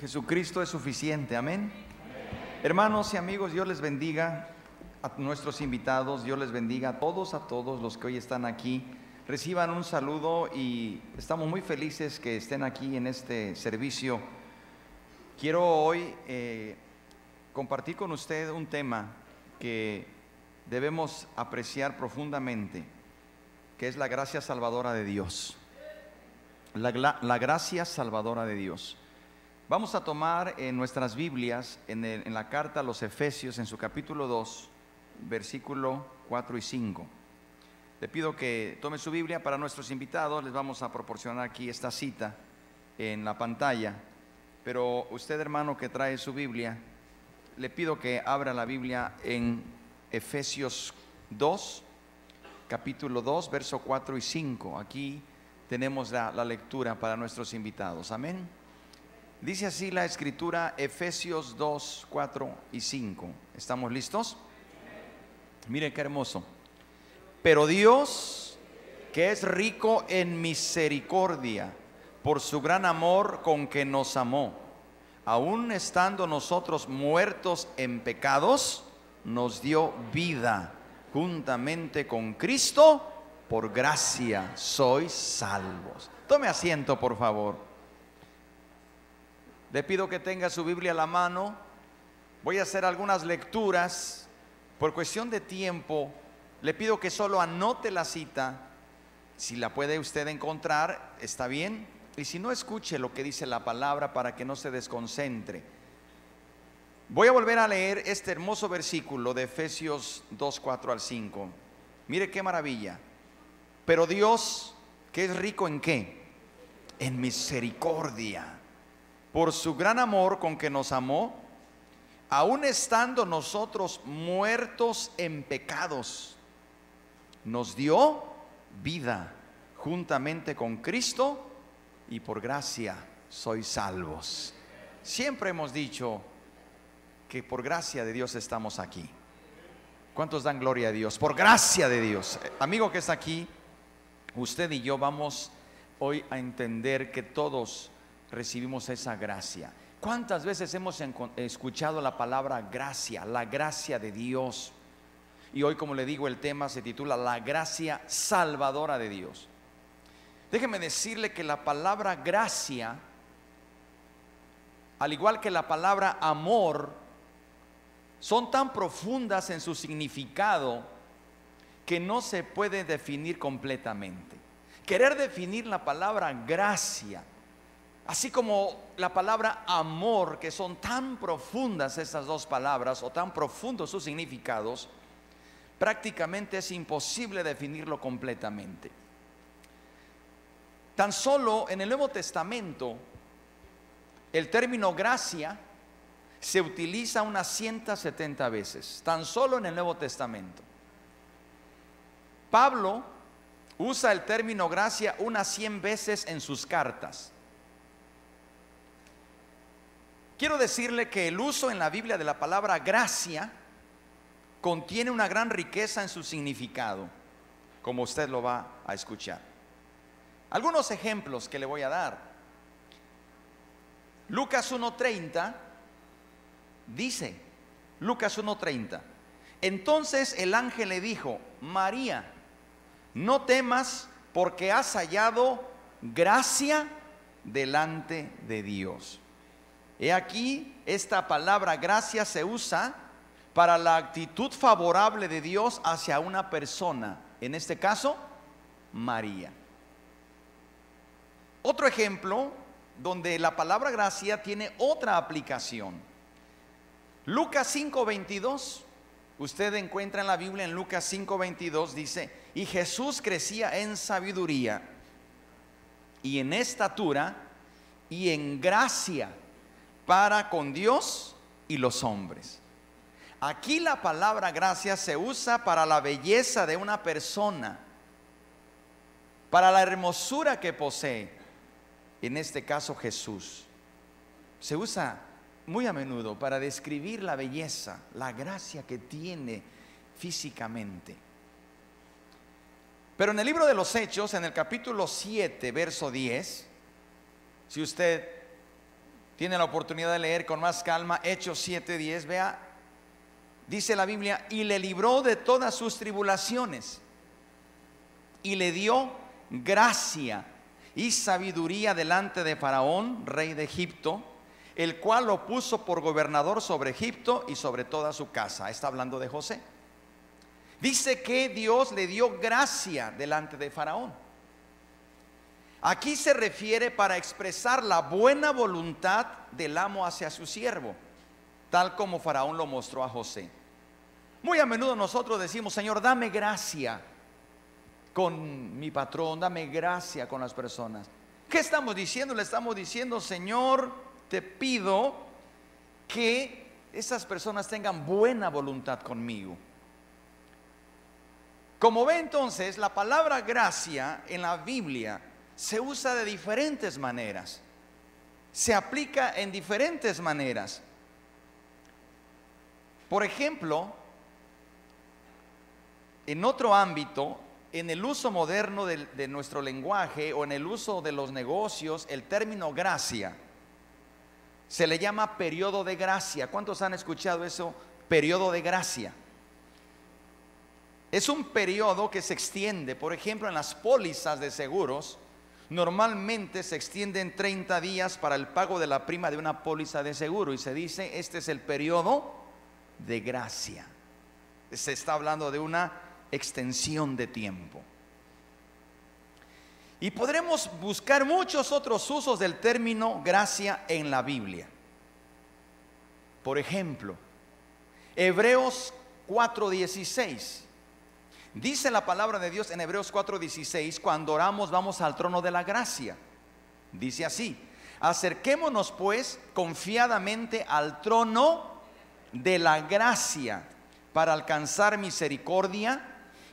Jesucristo es suficiente, amén. Hermanos y amigos, Dios les bendiga a nuestros invitados, Dios les bendiga a todos, a todos los que hoy están aquí. Reciban un saludo y estamos muy felices que estén aquí en este servicio. Quiero hoy eh, compartir con usted un tema que debemos apreciar profundamente, que es la gracia salvadora de Dios. La, gracia salvadora de Dios. Vamos a tomar en nuestras Biblias, en, el- en la carta a los Efesios, en su capítulo 2, versículo 4 y 5. Le pido que tome su Biblia para nuestros invitados, les vamos a proporcionar aquí esta cita en la pantalla. Pero usted, hermano, que trae su Biblia, le pido que abra la Biblia en Efesios 2, capítulo 2, verso 4 y 5. Aquí tenemos la lectura para nuestros invitados. Amén. Dice así la escritura Efesios 2, 4 y 5. ¿Estamos listos? Miren qué hermoso. Pero Dios, que es rico en misericordia, por su gran amor con que nos amó, aun estando nosotros muertos en pecados, nos dio vida juntamente con Cristo, por gracia sois salvos. Tome asiento, por favor. Le pido que tenga su Biblia a la mano. Voy a hacer algunas lecturas. Por cuestión de tiempo, le pido que solo anote la cita. Si la puede usted encontrar, está bien. Y si no, escuche lo que dice la palabra para que no se desconcentre. Voy a volver a leer este hermoso versículo de Efesios 2, 4 al 5. Mire qué maravilla. Pero Dios, que es rico en qué? En misericordia por su gran amor con que nos amó, aun estando nosotros muertos en pecados, nos dio vida juntamente con Cristo y por gracia sois salvos. Siempre hemos dicho que por gracia de Dios estamos aquí. ¿Cuántos dan gloria a Dios? Por gracia de Dios. Amigo que está aquí, usted y yo vamos hoy a entender que todos recibimos esa gracia. ¿Cuántas veces hemos escuchado la palabra gracia, la gracia de Dios? Y hoy, como le digo, el tema se titula La gracia salvadora de Dios. Déjeme decirle que la palabra gracia, al igual que la palabra amor, son tan profundas en su significado que no se puede definir completamente. Querer definir la palabra gracia, así como la palabra amor, que son tan profundas estas dos palabras o tan profundos sus significados, prácticamente es imposible definirlo completamente. Tan solo en el Nuevo Testamento, el término gracia se utiliza unas 170 veces, tan solo en el Nuevo Testamento. Pablo usa el término gracia unas 100 veces en sus cartas. Quiero decirle que el uso en la Biblia de la palabra gracia contiene una gran riqueza en su significado, como usted lo va a escuchar. Algunos ejemplos que le voy a dar. Lucas 1.30 dice, Lucas 1.30, entonces el ángel le dijo, María, no temas porque has hallado gracia delante de Dios. He aquí, esta palabra gracia se usa para la actitud favorable de Dios hacia una persona, en este caso, María. Otro ejemplo donde la palabra gracia tiene otra aplicación. Lucas 5:22, usted encuentra en la Biblia en Lucas 5:22 dice, y Jesús crecía en sabiduría y en estatura y en gracia para con Dios y los hombres. Aquí la palabra gracia se usa para la belleza de una persona, para la hermosura que posee, en este caso Jesús. Se usa muy a menudo para describir la belleza, la gracia que tiene físicamente. Pero en el libro de los Hechos, en el capítulo 7, verso 10, si usted tiene la oportunidad de leer con más calma Hechos 7:10, vea, dice la Biblia, y le libró de todas sus tribulaciones y le dio gracia y sabiduría delante de Faraón, rey de Egipto, el cual lo puso por gobernador sobre Egipto y sobre toda su casa. Está hablando de José. Dice que Dios le dio gracia delante de Faraón. Aquí se refiere para expresar la buena voluntad del amo hacia su siervo, tal como Faraón lo mostró a José. Muy a menudo nosotros decimos, Señor, dame gracia con mi patrón, dame gracia con las personas. ¿Qué estamos diciendo? Le estamos diciendo, Señor, te pido que esas personas tengan buena voluntad conmigo. Como ve entonces, la palabra gracia en la Biblia se usa de diferentes maneras. Se aplica en diferentes maneras. Por ejemplo, en otro ámbito, en el uso moderno de, nuestro lenguaje o en el uso de los negocios, el término gracia se le llama periodo de gracia. ¿Cuántos han escuchado eso? Periodo de gracia. Es un periodo que se extiende, por ejemplo, en las pólizas de seguros, normalmente se extienden 30 días para el pago de la prima de una póliza de seguro y se dice, este es el periodo de gracia. Se está hablando de una extensión de tiempo. Y podremos buscar muchos otros usos del término gracia en la Biblia. Por ejemplo, Hebreos 4:16 Dice la palabra de Dios en Hebreos 4:16, cuando oramos vamos al trono de la gracia. Dice así, acerquémonos pues confiadamente al trono de la gracia para alcanzar misericordia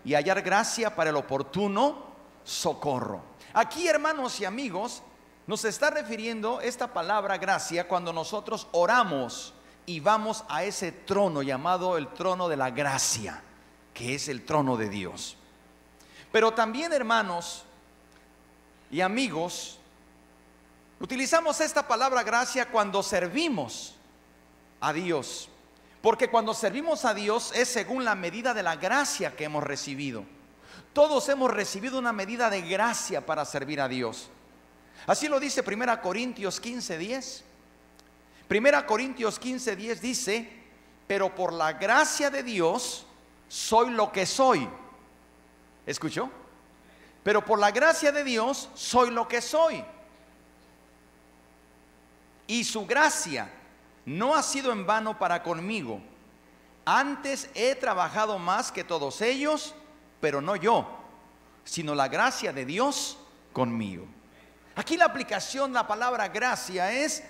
y hallar gracia para el oportuno socorro. Aquí, hermanos y amigos, nos está refiriendo esta palabra gracia cuando nosotros oramos y vamos a ese trono llamado el trono de la gracia que es el trono de Dios. Pero también, hermanos y amigos, utilizamos esta palabra gracia cuando servimos a Dios. Porque cuando servimos a Dios es según la medida de la gracia que hemos recibido. Todos hemos recibido una medida de gracia para servir a Dios. Así lo dice 1 Corintios 15, 10. 1 Corintios 15, 10 dice, pero por la gracia de Dios soy lo que soy. ¿Escuchó? Pero por la gracia de Dios soy lo que soy. Y su gracia no ha sido en vano para conmigo. Antes he trabajado más que todos ellos, pero no yo, sino la gracia de Dios conmigo. Aquí la aplicación, la palabra gracia es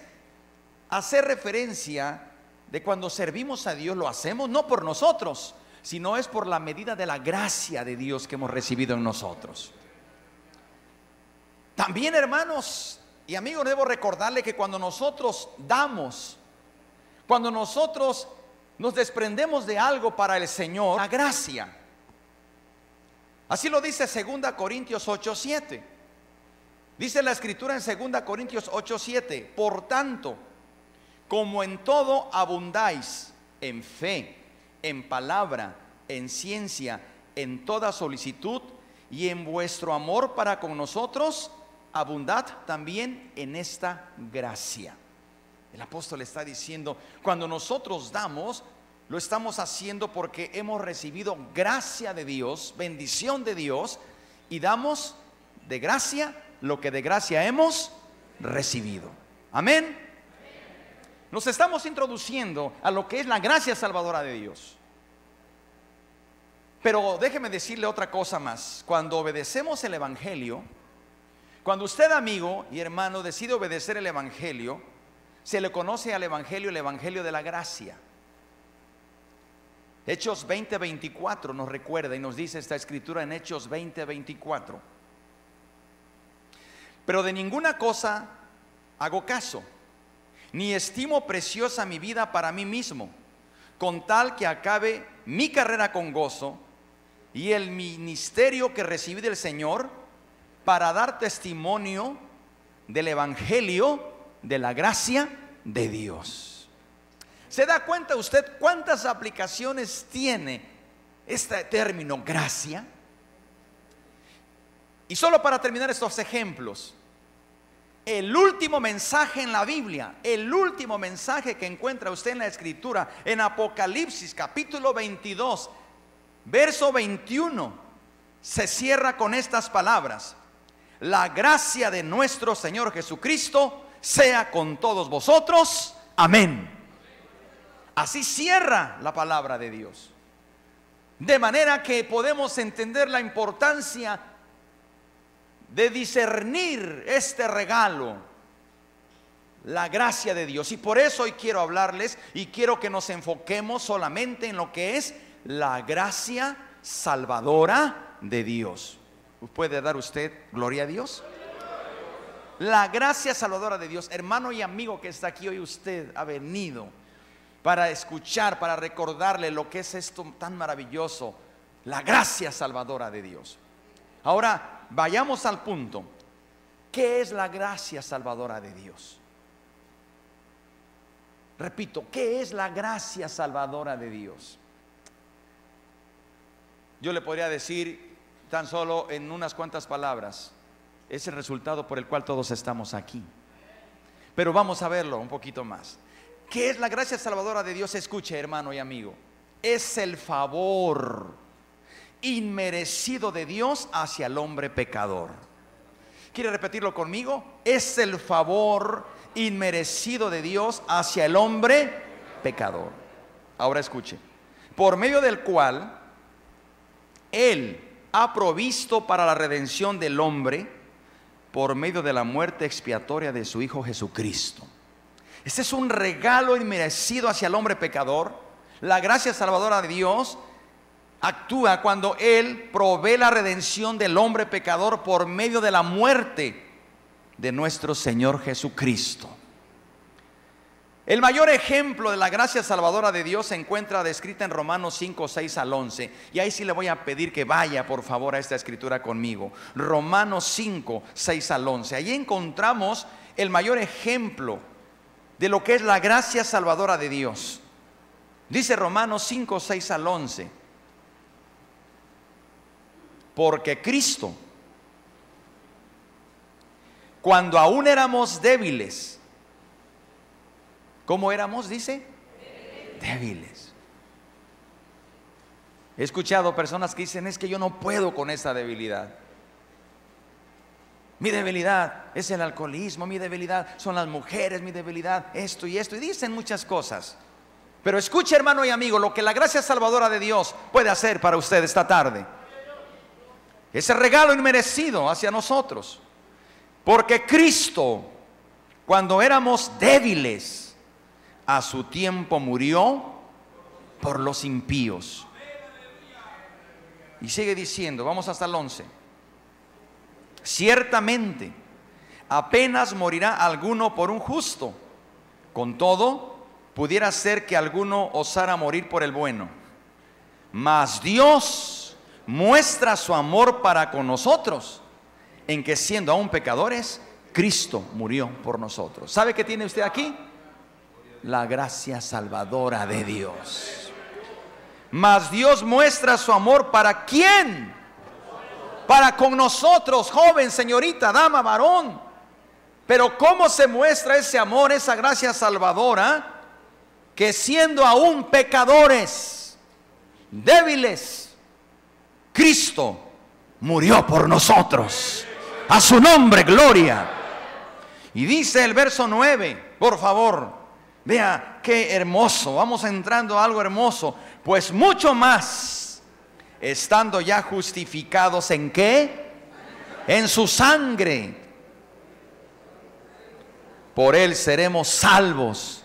hacer referencia de cuando servimos a Dios, lo hacemos no por nosotros, sino es por la medida de la gracia de Dios que hemos recibido en nosotros. También, hermanos y amigos, debo recordarle que cuando nosotros damos, cuando nosotros nos desprendemos de algo para el Señor, la gracia. Así lo dice 2 Corintios 8:7. Dice la escritura en 2 Corintios 8:7, por tanto, como en todo abundáis en fe, en palabra, en ciencia, en toda solicitud y en vuestro amor para con nosotros, abundad también en esta gracia. El apóstol está diciendo, cuando nosotros damos, lo estamos haciendo porque hemos recibido gracia de Dios, bendición de Dios, y damos de gracia lo que de gracia hemos recibido. Amén. Nos estamos introduciendo a lo que es la gracia salvadora de Dios. Pero déjeme decirle otra cosa más. Cuando obedecemos el Evangelio, cuando usted amigo y hermano decide obedecer el Evangelio, se le conoce al Evangelio el Evangelio de la gracia. Hechos 20:24 nos recuerda y nos dice esta escritura en Hechos 20:24. Pero de ninguna cosa hago caso ni estimo preciosa mi vida para mí mismo, con tal que acabe mi carrera con gozo y el ministerio que recibí del Señor para dar testimonio del Evangelio de la gracia de Dios. ¿Se da cuenta usted cuántas aplicaciones tiene este término gracia? Y solo para terminar estos ejemplos, el último mensaje en la Biblia, el último mensaje que encuentra usted en la Escritura, en Apocalipsis capítulo 22, verso 21, se cierra con estas palabras. La gracia de nuestro Señor Jesucristo sea con todos vosotros. Amén. Así cierra la palabra de Dios. De manera que podemos entender la importancia de discernir este regalo, la gracia de Dios. Y por eso hoy quiero hablarles y quiero que nos enfoquemos solamente en lo que es la gracia salvadora de Dios. ¿Puede dar usted gloria a Dios? La gracia salvadora de Dios, hermano y amigo que está aquí hoy, usted ha venido para escuchar, para recordarle lo que es esto tan maravilloso, la gracia salvadora de Dios. Ahora, vayamos al punto. ¿Qué es la gracia salvadora de Dios? Repito, ¿qué es la gracia salvadora de Dios? Yo le podría decir tan solo en unas cuantas palabras, es el resultado por el cual todos estamos aquí. Pero vamos a verlo un poquito más. ¿Qué es la gracia salvadora de Dios? Escuche, hermano y amigo. Es el favor inmerecido de Dios hacia el hombre pecador. ¿Quiere repetirlo conmigo? Es el favor inmerecido de Dios hacia el hombre pecador. Ahora escuche. Por medio del cual Él ha provisto para la redención del hombre por medio de la muerte expiatoria de su Hijo Jesucristo. Este es un regalo inmerecido hacia el hombre pecador. La gracia salvadora de Dios actúa cuando Él provee la redención del hombre pecador por medio de la muerte de nuestro Señor Jesucristo. El mayor ejemplo de la gracia salvadora de Dios se encuentra descrita en Romanos 5, 6 al 11. Y ahí sí le voy a pedir que vaya por favor a esta escritura conmigo. Romanos 5, 6 al 11. Allí encontramos el mayor ejemplo de lo que es la gracia salvadora de Dios. Dice Romanos 5, 6 al 11 porque Cristo, cuando aún éramos débiles, ¿cómo éramos? Dice, débiles. He escuchado personas que dicen, es que yo no puedo con esa debilidad. Mi debilidad es el alcoholismo, mi debilidad son las mujeres, mi debilidad esto y esto. Y dicen muchas cosas. Pero escuche hermano y amigo lo que la gracia salvadora de Dios puede hacer para usted esta tarde ese regalo inmerecido hacia nosotros. Porque Cristo, cuando éramos débiles, a su tiempo murió por los impíos. Y sigue diciendo, vamos hasta el 11. Ciertamente, apenas morirá alguno por un justo. Con todo, pudiera ser que alguno osara morir por el bueno. Mas Dios muestra su amor para con nosotros, en que siendo aún pecadores, Cristo murió por nosotros. ¿Sabe qué tiene usted aquí? La gracia salvadora de Dios. Mas Dios muestra su amor para quién? Para con nosotros, joven, señorita, dama, varón. Pero ¿cómo se muestra ese amor, esa gracia salvadora? Que siendo aún pecadores, débiles, Cristo murió por nosotros. A su nombre, gloria. Y dice el verso 9, por favor, vea qué hermoso, vamos entrando a algo hermoso, pues mucho más, estando ya justificados en qué? En su sangre. Por él seremos salvos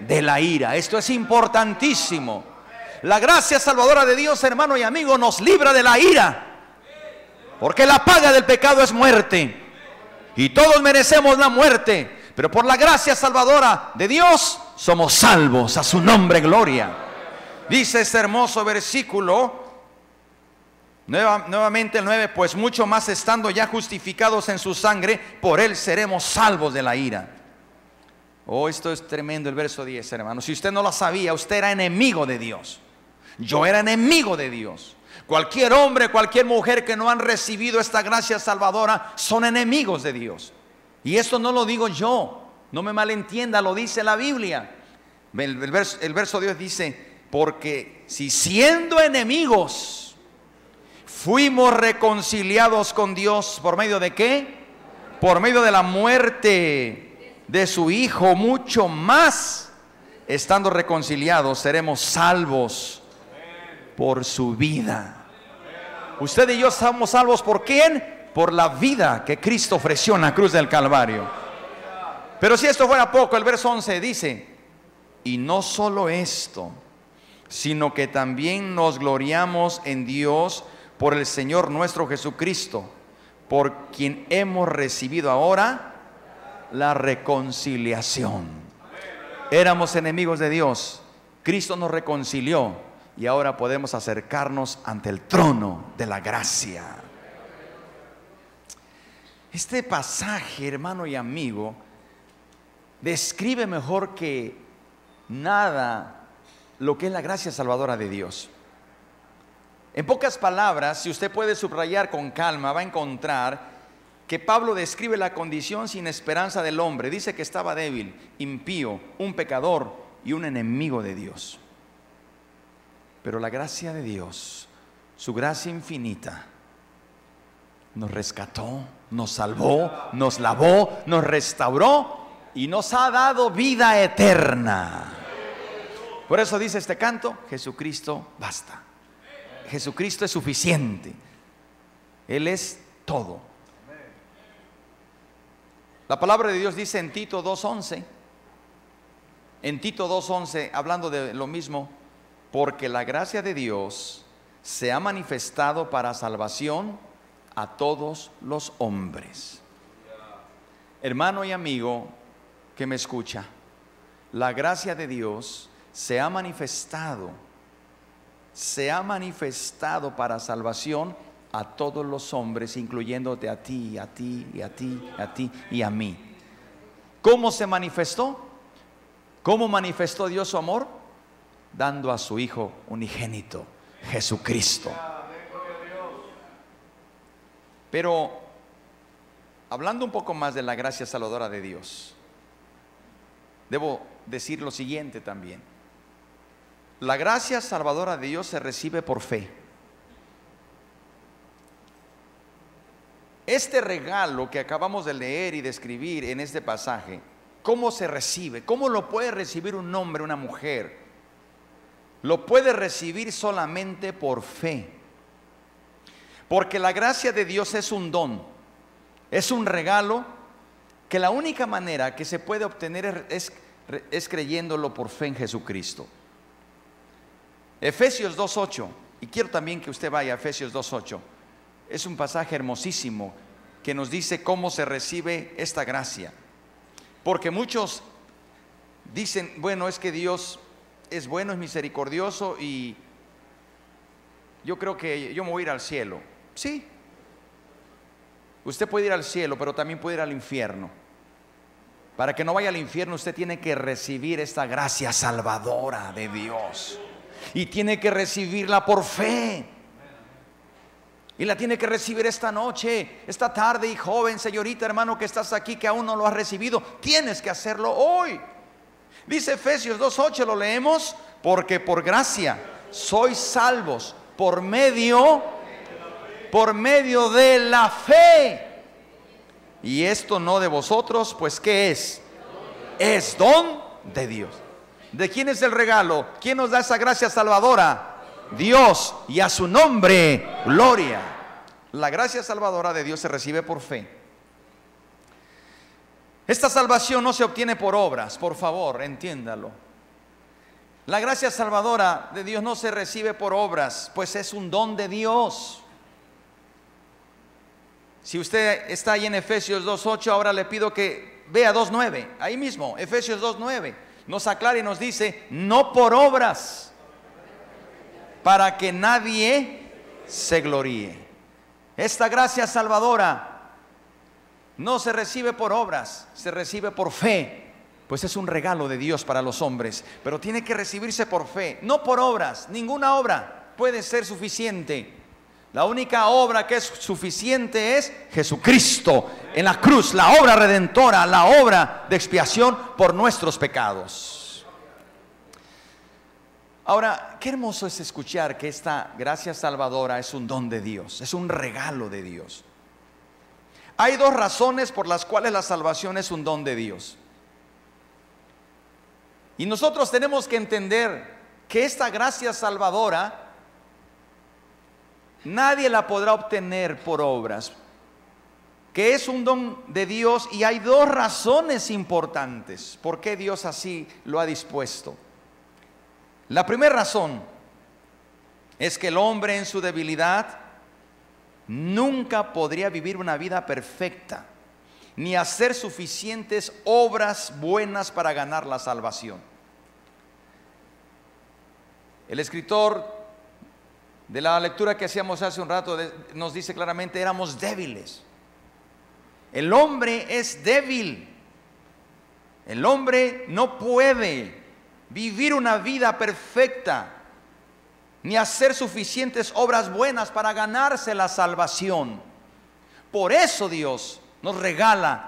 de la ira. Esto es importantísimo. La gracia salvadora de Dios, hermano y amigo, nos libra de la ira. Porque la paga del pecado es muerte. Y todos merecemos la muerte. Pero por la gracia salvadora de Dios somos salvos. A su nombre, gloria. Dice este hermoso versículo. nuevamente el 9, pues mucho más estando ya justificados en su sangre, por él seremos salvos de la ira. Oh, esto es tremendo el verso 10, hermano. Si usted no lo sabía, usted era enemigo de Dios. Yo era enemigo de Dios. Cualquier hombre, cualquier mujer que no han recibido esta gracia salvadora son enemigos de Dios. Y esto no lo digo yo, no me malentienda, lo dice la Biblia. El, verso, el verso Dios dice, porque si siendo enemigos fuimos reconciliados con Dios, ¿por medio de qué? Por medio de la muerte de su Hijo, mucho más, estando reconciliados, seremos salvos por su vida. Usted y yo estamos salvos por quién? Por la vida que Cristo ofreció en la cruz del Calvario. Pero si esto fuera poco, el verso 11 dice, y no solo esto, sino que también nos gloriamos en Dios por el Señor nuestro Jesucristo, por quien hemos recibido ahora la reconciliación. Éramos enemigos de Dios, Cristo nos reconcilió y ahora podemos acercarnos ante el trono de la gracia. Este pasaje, hermano y amigo, describe mejor que nada lo que es la gracia salvadora de Dios. En pocas palabras, si usted puede subrayar con calma, va a encontrar que Pablo describe la condición sin esperanza del hombre. Dice que estaba débil, impío, un pecador y un enemigo de Dios. Pero la gracia de Dios, su gracia infinita, nos rescató, nos salvó, nos lavó, nos restauró y nos ha dado vida eterna. Por eso dice este canto, Jesucristo basta. Jesucristo es suficiente. Él es todo. La palabra de Dios dice en Tito 2.11, en Tito 2.11, hablando de lo mismo, porque la gracia de Dios se ha manifestado para salvación a todos los hombres. Hermano y amigo que me escucha, la gracia de Dios se ha manifestado, se ha manifestado para salvación a todos los hombres, incluyéndote a ti, a ti, y a ti, a ti y a mí. ¿Cómo se manifestó? ¿Cómo manifestó Dios su amor? Dando a su Hijo unigénito, Jesucristo. Pero hablando un poco más de la gracia salvadora de Dios, debo decir lo siguiente también. La gracia salvadora de Dios se recibe por fe. Este regalo que acabamos de leer y de escribir en este pasaje, ¿cómo se recibe? ¿Cómo lo puede recibir un hombre, una mujer? Lo puede recibir solamente por fe. Porque la gracia de Dios es un don, es un regalo que la única manera que se puede obtener es, creyéndolo por fe en Jesucristo. Efesios 2.8, y quiero también que usted vaya a Efesios 2.8 es un pasaje hermosísimo que nos dice cómo se recibe esta gracia. Porque muchos dicen, bueno, es que Dios es bueno, es misericordioso y yo creo que yo me voy a ir al cielo. Sí. Usted puede ir al cielo, pero también puede ir al infierno. Para que no vaya al infierno, usted tiene que recibir esta gracia salvadora de Dios. Y tiene que recibirla por fe. Y la tiene que recibir esta noche, esta tarde y joven, señorita, hermano que estás aquí que aún no lo has recibido. Tienes que hacerlo hoy. Dice Efesios 2.8, lo leemos, porque por gracia sois salvos por medio, por medio de la fe. Y esto no de vosotros, pues ¿qué es? Es don de Dios. ¿De quién es el regalo? ¿Quién nos da esa gracia salvadora? Dios y a su nombre gloria. La gracia salvadora de Dios se recibe por fe. Esta salvación no se obtiene por obras, por favor, entiéndalo. La gracia salvadora de Dios no se recibe por obras, pues es un don de Dios. Si usted está ahí en Efesios 2.8, ahora le pido que vea 2.9, ahí mismo, Efesios 2.9, nos aclara y nos dice, no por obras para que nadie se gloríe. Esta gracia salvadora no se recibe por obras, se recibe por fe. pues es un regalo de Dios para los hombres, pero tiene que recibirse por fe, no por obras, ninguna obra puede ser suficiente. La única obra que es suficiente es Jesucristo en la cruz, la obra redentora, la obra de expiación por nuestros pecados. Ahora, qué hermoso es escuchar que esta gracia salvadora es un don de Dios, es un regalo de Dios. Hay dos razones por las cuales la salvación es un don de Dios. Y nosotros tenemos que entender que esta gracia salvadora nadie la podrá obtener por obras, que es un don de Dios y hay dos razones importantes por qué Dios así lo ha dispuesto. La primera razón es que el hombre en su debilidad nunca podría vivir una vida perfecta ni hacer suficientes obras buenas para ganar la salvación. El escritor de la lectura que hacíamos hace un rato nos dice claramente, éramos débiles. El hombre es débil. El hombre no puede vivir una vida perfecta ni hacer suficientes obras buenas para ganarse la salvación. Por eso Dios nos regala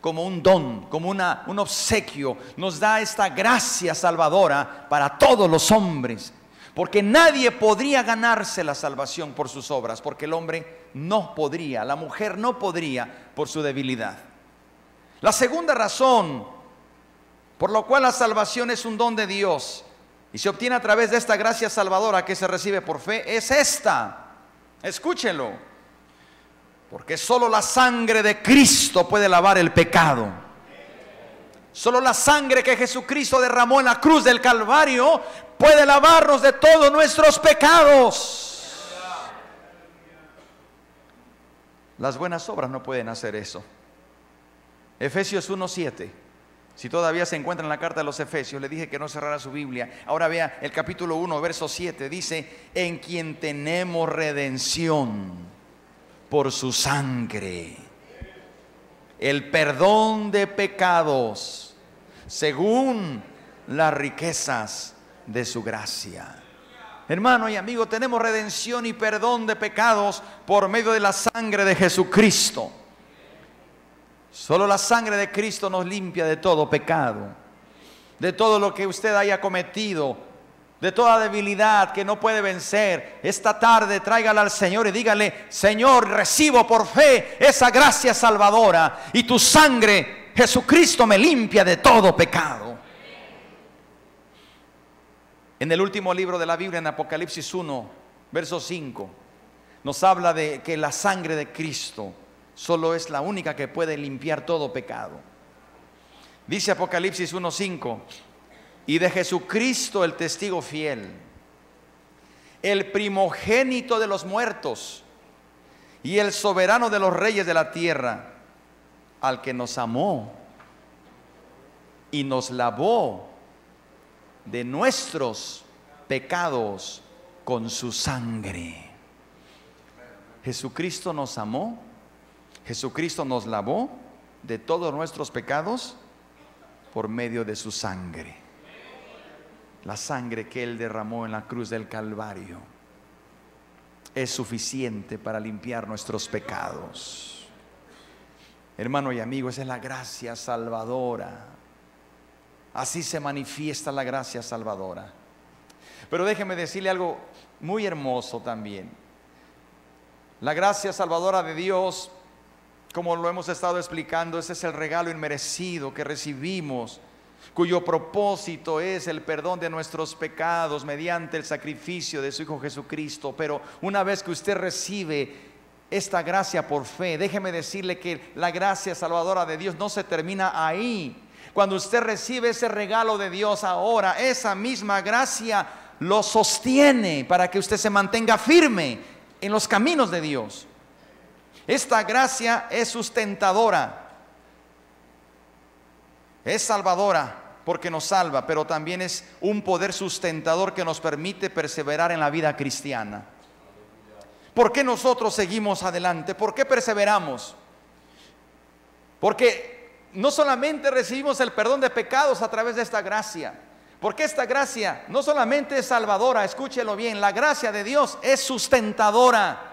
como un don, como una, un obsequio, nos da esta gracia salvadora para todos los hombres. Porque nadie podría ganarse la salvación por sus obras, porque el hombre no podría, la mujer no podría por su debilidad. La segunda razón por lo cual la salvación es un don de Dios y se obtiene a través de esta gracia salvadora que se recibe por fe es esta. Escúchelo porque solo la sangre de Cristo puede lavar el pecado. Solo la sangre que Jesucristo derramó en la cruz del Calvario puede lavarnos de todos nuestros pecados. Las buenas obras no pueden hacer eso. Efesios 1.7. Si todavía se encuentra en la carta de los Efesios, le dije que no cerrara su Biblia. Ahora vea el capítulo 1, verso 7. Dice, en quien tenemos redención por su sangre. El perdón de pecados según las riquezas de su gracia. Hermano y amigo, tenemos redención y perdón de pecados por medio de la sangre de Jesucristo. Solo la sangre de Cristo nos limpia de todo pecado, de todo lo que usted haya cometido de toda debilidad que no puede vencer, esta tarde tráigala al Señor y dígale, Señor, recibo por fe esa gracia salvadora y tu sangre, Jesucristo, me limpia de todo pecado. En el último libro de la Biblia, en Apocalipsis 1, verso 5, nos habla de que la sangre de Cristo solo es la única que puede limpiar todo pecado. Dice Apocalipsis 1.5, y de Jesucristo el testigo fiel, el primogénito de los muertos y el soberano de los reyes de la tierra, al que nos amó y nos lavó de nuestros pecados con su sangre. Jesucristo nos amó, Jesucristo nos lavó de todos nuestros pecados por medio de su sangre la sangre que Él derramó en la cruz del Calvario es suficiente para limpiar nuestros pecados. Hermano y amigo, esa es la gracia salvadora. Así se manifiesta la gracia salvadora. Pero déjeme decirle algo muy hermoso también. La gracia salvadora de Dios, como lo hemos estado explicando, ese es el regalo inmerecido que recibimos cuyo propósito es el perdón de nuestros pecados mediante el sacrificio de su Hijo Jesucristo. Pero una vez que usted recibe esta gracia por fe, déjeme decirle que la gracia salvadora de Dios no se termina ahí. Cuando usted recibe ese regalo de Dios ahora, esa misma gracia lo sostiene para que usted se mantenga firme en los caminos de Dios. Esta gracia es sustentadora, es salvadora, porque nos salva, pero también es un poder sustentador que nos permite perseverar en la vida cristiana. ¿Por qué nosotros seguimos adelante? ¿Por qué perseveramos? Porque no solamente recibimos el perdón de pecados a través de esta gracia, porque esta gracia no solamente es salvadora, escúchelo bien, la gracia de Dios es sustentadora.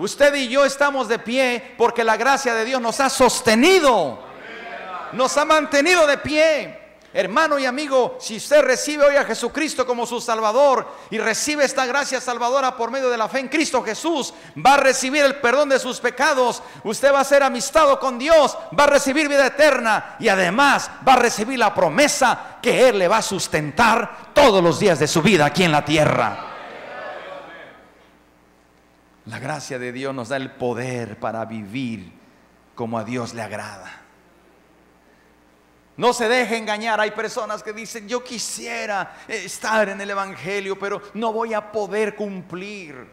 Usted y yo estamos de pie porque la gracia de Dios nos ha sostenido, nos ha mantenido de pie. Hermano y amigo, si usted recibe hoy a Jesucristo como su Salvador y recibe esta gracia salvadora por medio de la fe en Cristo Jesús, va a recibir el perdón de sus pecados, usted va a ser amistado con Dios, va a recibir vida eterna y además va a recibir la promesa que Él le va a sustentar todos los días de su vida aquí en la tierra. La gracia de Dios nos da el poder para vivir como a Dios le agrada. No se deje engañar. Hay personas que dicen, yo quisiera estar en el Evangelio, pero no voy a poder cumplir.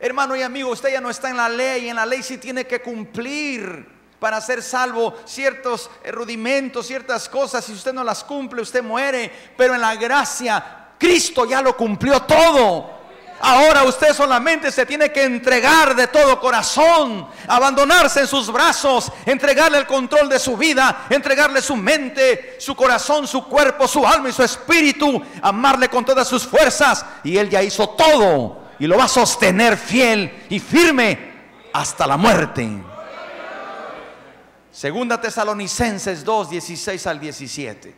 Hermano y amigo, usted ya no está en la ley, en la ley sí tiene que cumplir para ser salvo ciertos rudimentos, ciertas cosas. Si usted no las cumple, usted muere. Pero en la gracia, Cristo ya lo cumplió todo. Ahora usted solamente se tiene que entregar de todo corazón, abandonarse en sus brazos, entregarle el control de su vida, entregarle su mente, su corazón, su cuerpo, su alma y su espíritu, amarle con todas sus fuerzas. Y Él ya hizo todo y lo va a sostener fiel y firme hasta la muerte. Segunda Tesalonicenses 2, 16 al 17.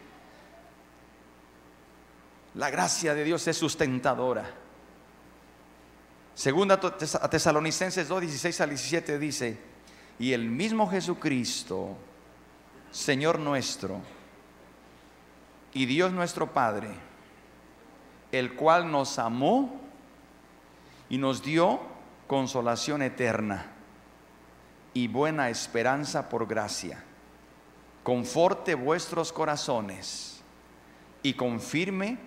La gracia de Dios es sustentadora. Segunda a Tesalonicenses 2, 16 al 17 dice, y el mismo Jesucristo, Señor nuestro, y Dios nuestro Padre, el cual nos amó y nos dio consolación eterna y buena esperanza por gracia. Conforte vuestros corazones y confirme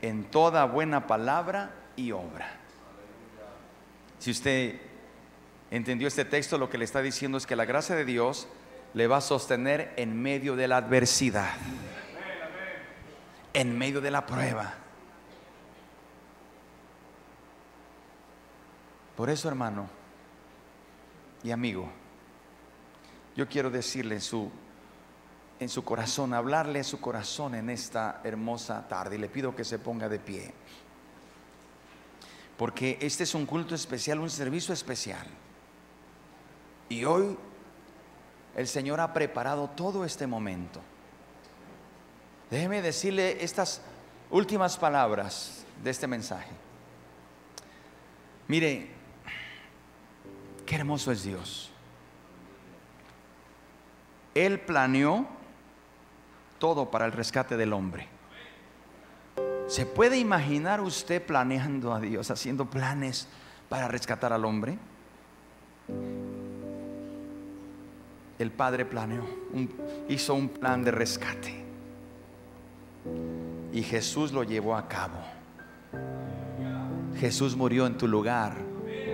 en toda buena palabra y obra. Si usted entendió este texto, lo que le está diciendo es que la gracia de Dios le va a sostener en medio de la adversidad, en medio de la prueba. Por eso, hermano y amigo, yo quiero decirle en su, en su corazón, hablarle a su corazón en esta hermosa tarde y le pido que se ponga de pie porque este es un culto especial, un servicio especial. Y hoy el Señor ha preparado todo este momento. Déjeme decirle estas últimas palabras de este mensaje. Mire, qué hermoso es Dios. Él planeó todo para el rescate del hombre. ¿Se puede imaginar usted planeando a Dios, haciendo planes para rescatar al hombre? El Padre planeó, hizo un plan de rescate. Y Jesús lo llevó a cabo. Jesús murió en tu lugar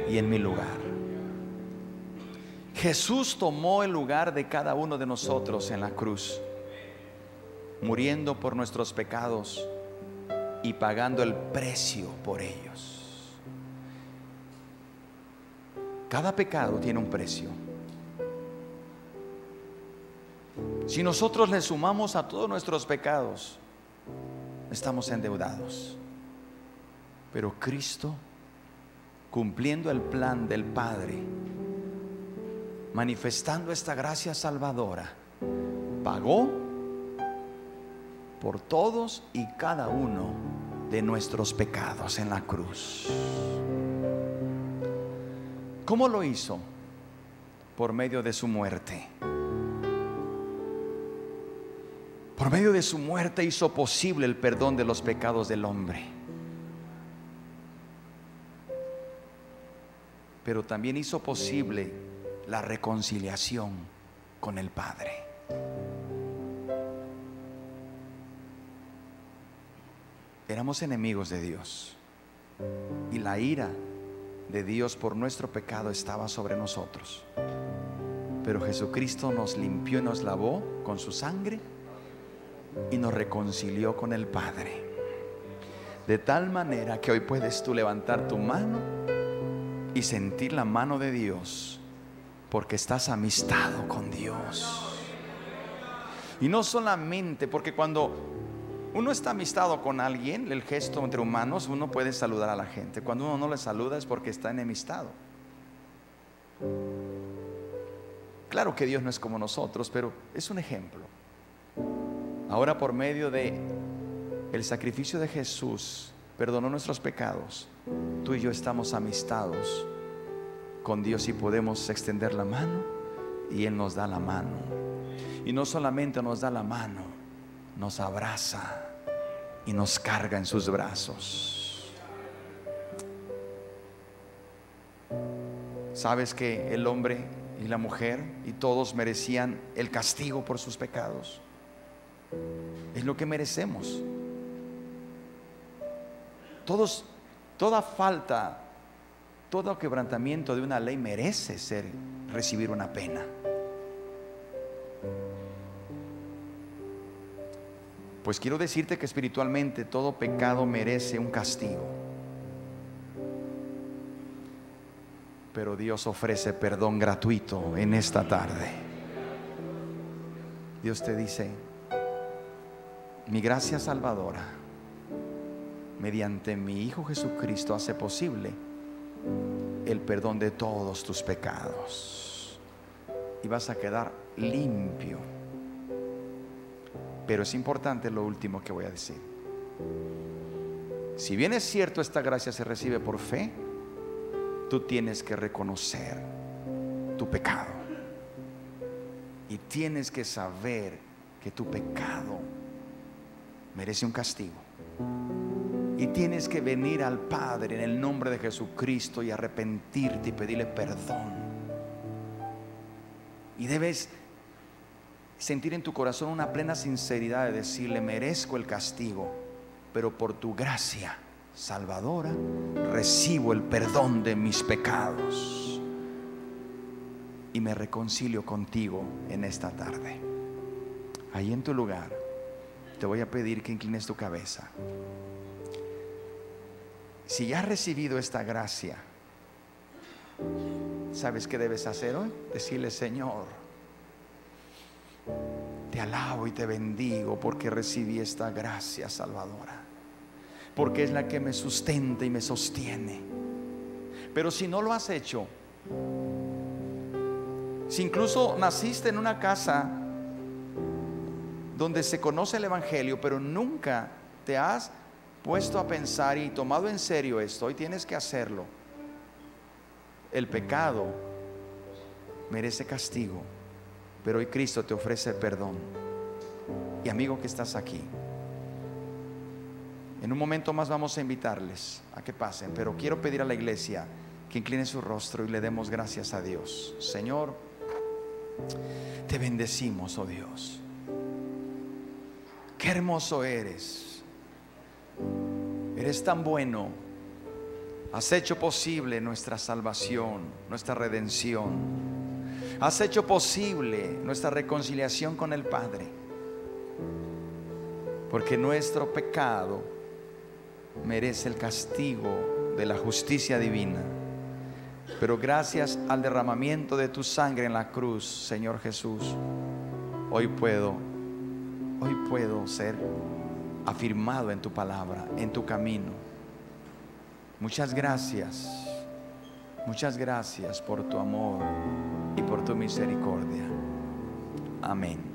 y en mi lugar. Jesús tomó el lugar de cada uno de nosotros en la cruz, muriendo por nuestros pecados y pagando el precio por ellos. Cada pecado tiene un precio. Si nosotros le sumamos a todos nuestros pecados, estamos endeudados. Pero Cristo, cumpliendo el plan del Padre, manifestando esta gracia salvadora, pagó por todos y cada uno de nuestros pecados en la cruz. ¿Cómo lo hizo? Por medio de su muerte. Por medio de su muerte hizo posible el perdón de los pecados del hombre. Pero también hizo posible la reconciliación con el Padre. Éramos enemigos de Dios. Y la ira de Dios por nuestro pecado estaba sobre nosotros. Pero Jesucristo nos limpió y nos lavó con su sangre y nos reconcilió con el Padre. De tal manera que hoy puedes tú levantar tu mano y sentir la mano de Dios porque estás amistado con Dios. Y no solamente, porque cuando uno está amistado con alguien, el gesto entre humanos, uno puede saludar a la gente. Cuando uno no le saluda es porque está enemistado. Claro que Dios no es como nosotros, pero es un ejemplo. Ahora por medio de el sacrificio de Jesús perdonó nuestros pecados. Tú y yo estamos amistados con Dios y podemos extender la mano y Él nos da la mano. Y no solamente nos da la mano, nos abraza y nos carga en sus brazos. ¿Sabes que el hombre y la mujer y todos merecían el castigo por sus pecados? Es lo que merecemos. Todos, toda falta, todo quebrantamiento de una ley merece ser recibir una pena. Pues quiero decirte que espiritualmente todo pecado merece un castigo. Pero Dios ofrece perdón gratuito en esta tarde. Dios te dice, mi gracia salvadora, mediante mi Hijo Jesucristo, hace posible el perdón de todos tus pecados. Y vas a quedar limpio pero es importante lo último que voy a decir. Si bien es cierto esta gracia se recibe por fe, tú tienes que reconocer tu pecado. Y tienes que saber que tu pecado merece un castigo. Y tienes que venir al Padre en el nombre de Jesucristo y arrepentirte y pedirle perdón. Y debes sentir en tu corazón una plena sinceridad de decirle, merezco el castigo, pero por tu gracia salvadora recibo el perdón de mis pecados y me reconcilio contigo en esta tarde. Ahí en tu lugar te voy a pedir que inclines tu cabeza. Si ya has recibido esta gracia, ¿sabes qué debes hacer hoy? Decirle, Señor, te alabo y te bendigo porque recibí esta gracia salvadora. Porque es la que me sustenta y me sostiene. Pero si no lo has hecho, si incluso naciste en una casa donde se conoce el Evangelio, pero nunca te has puesto a pensar y tomado en serio esto, hoy tienes que hacerlo. El pecado merece castigo pero hoy Cristo te ofrece perdón. Y amigo que estás aquí, en un momento más vamos a invitarles a que pasen, pero quiero pedir a la iglesia que incline su rostro y le demos gracias a Dios. Señor, te bendecimos, oh Dios. Qué hermoso eres. Eres tan bueno. Has hecho posible nuestra salvación, nuestra redención. Has hecho posible nuestra reconciliación con el Padre. Porque nuestro pecado merece el castigo de la justicia divina. Pero gracias al derramamiento de tu sangre en la cruz, Señor Jesús, hoy puedo, hoy puedo ser afirmado en tu palabra, en tu camino. Muchas gracias. Muchas gracias por tu amor y por tu misericordia. Amén.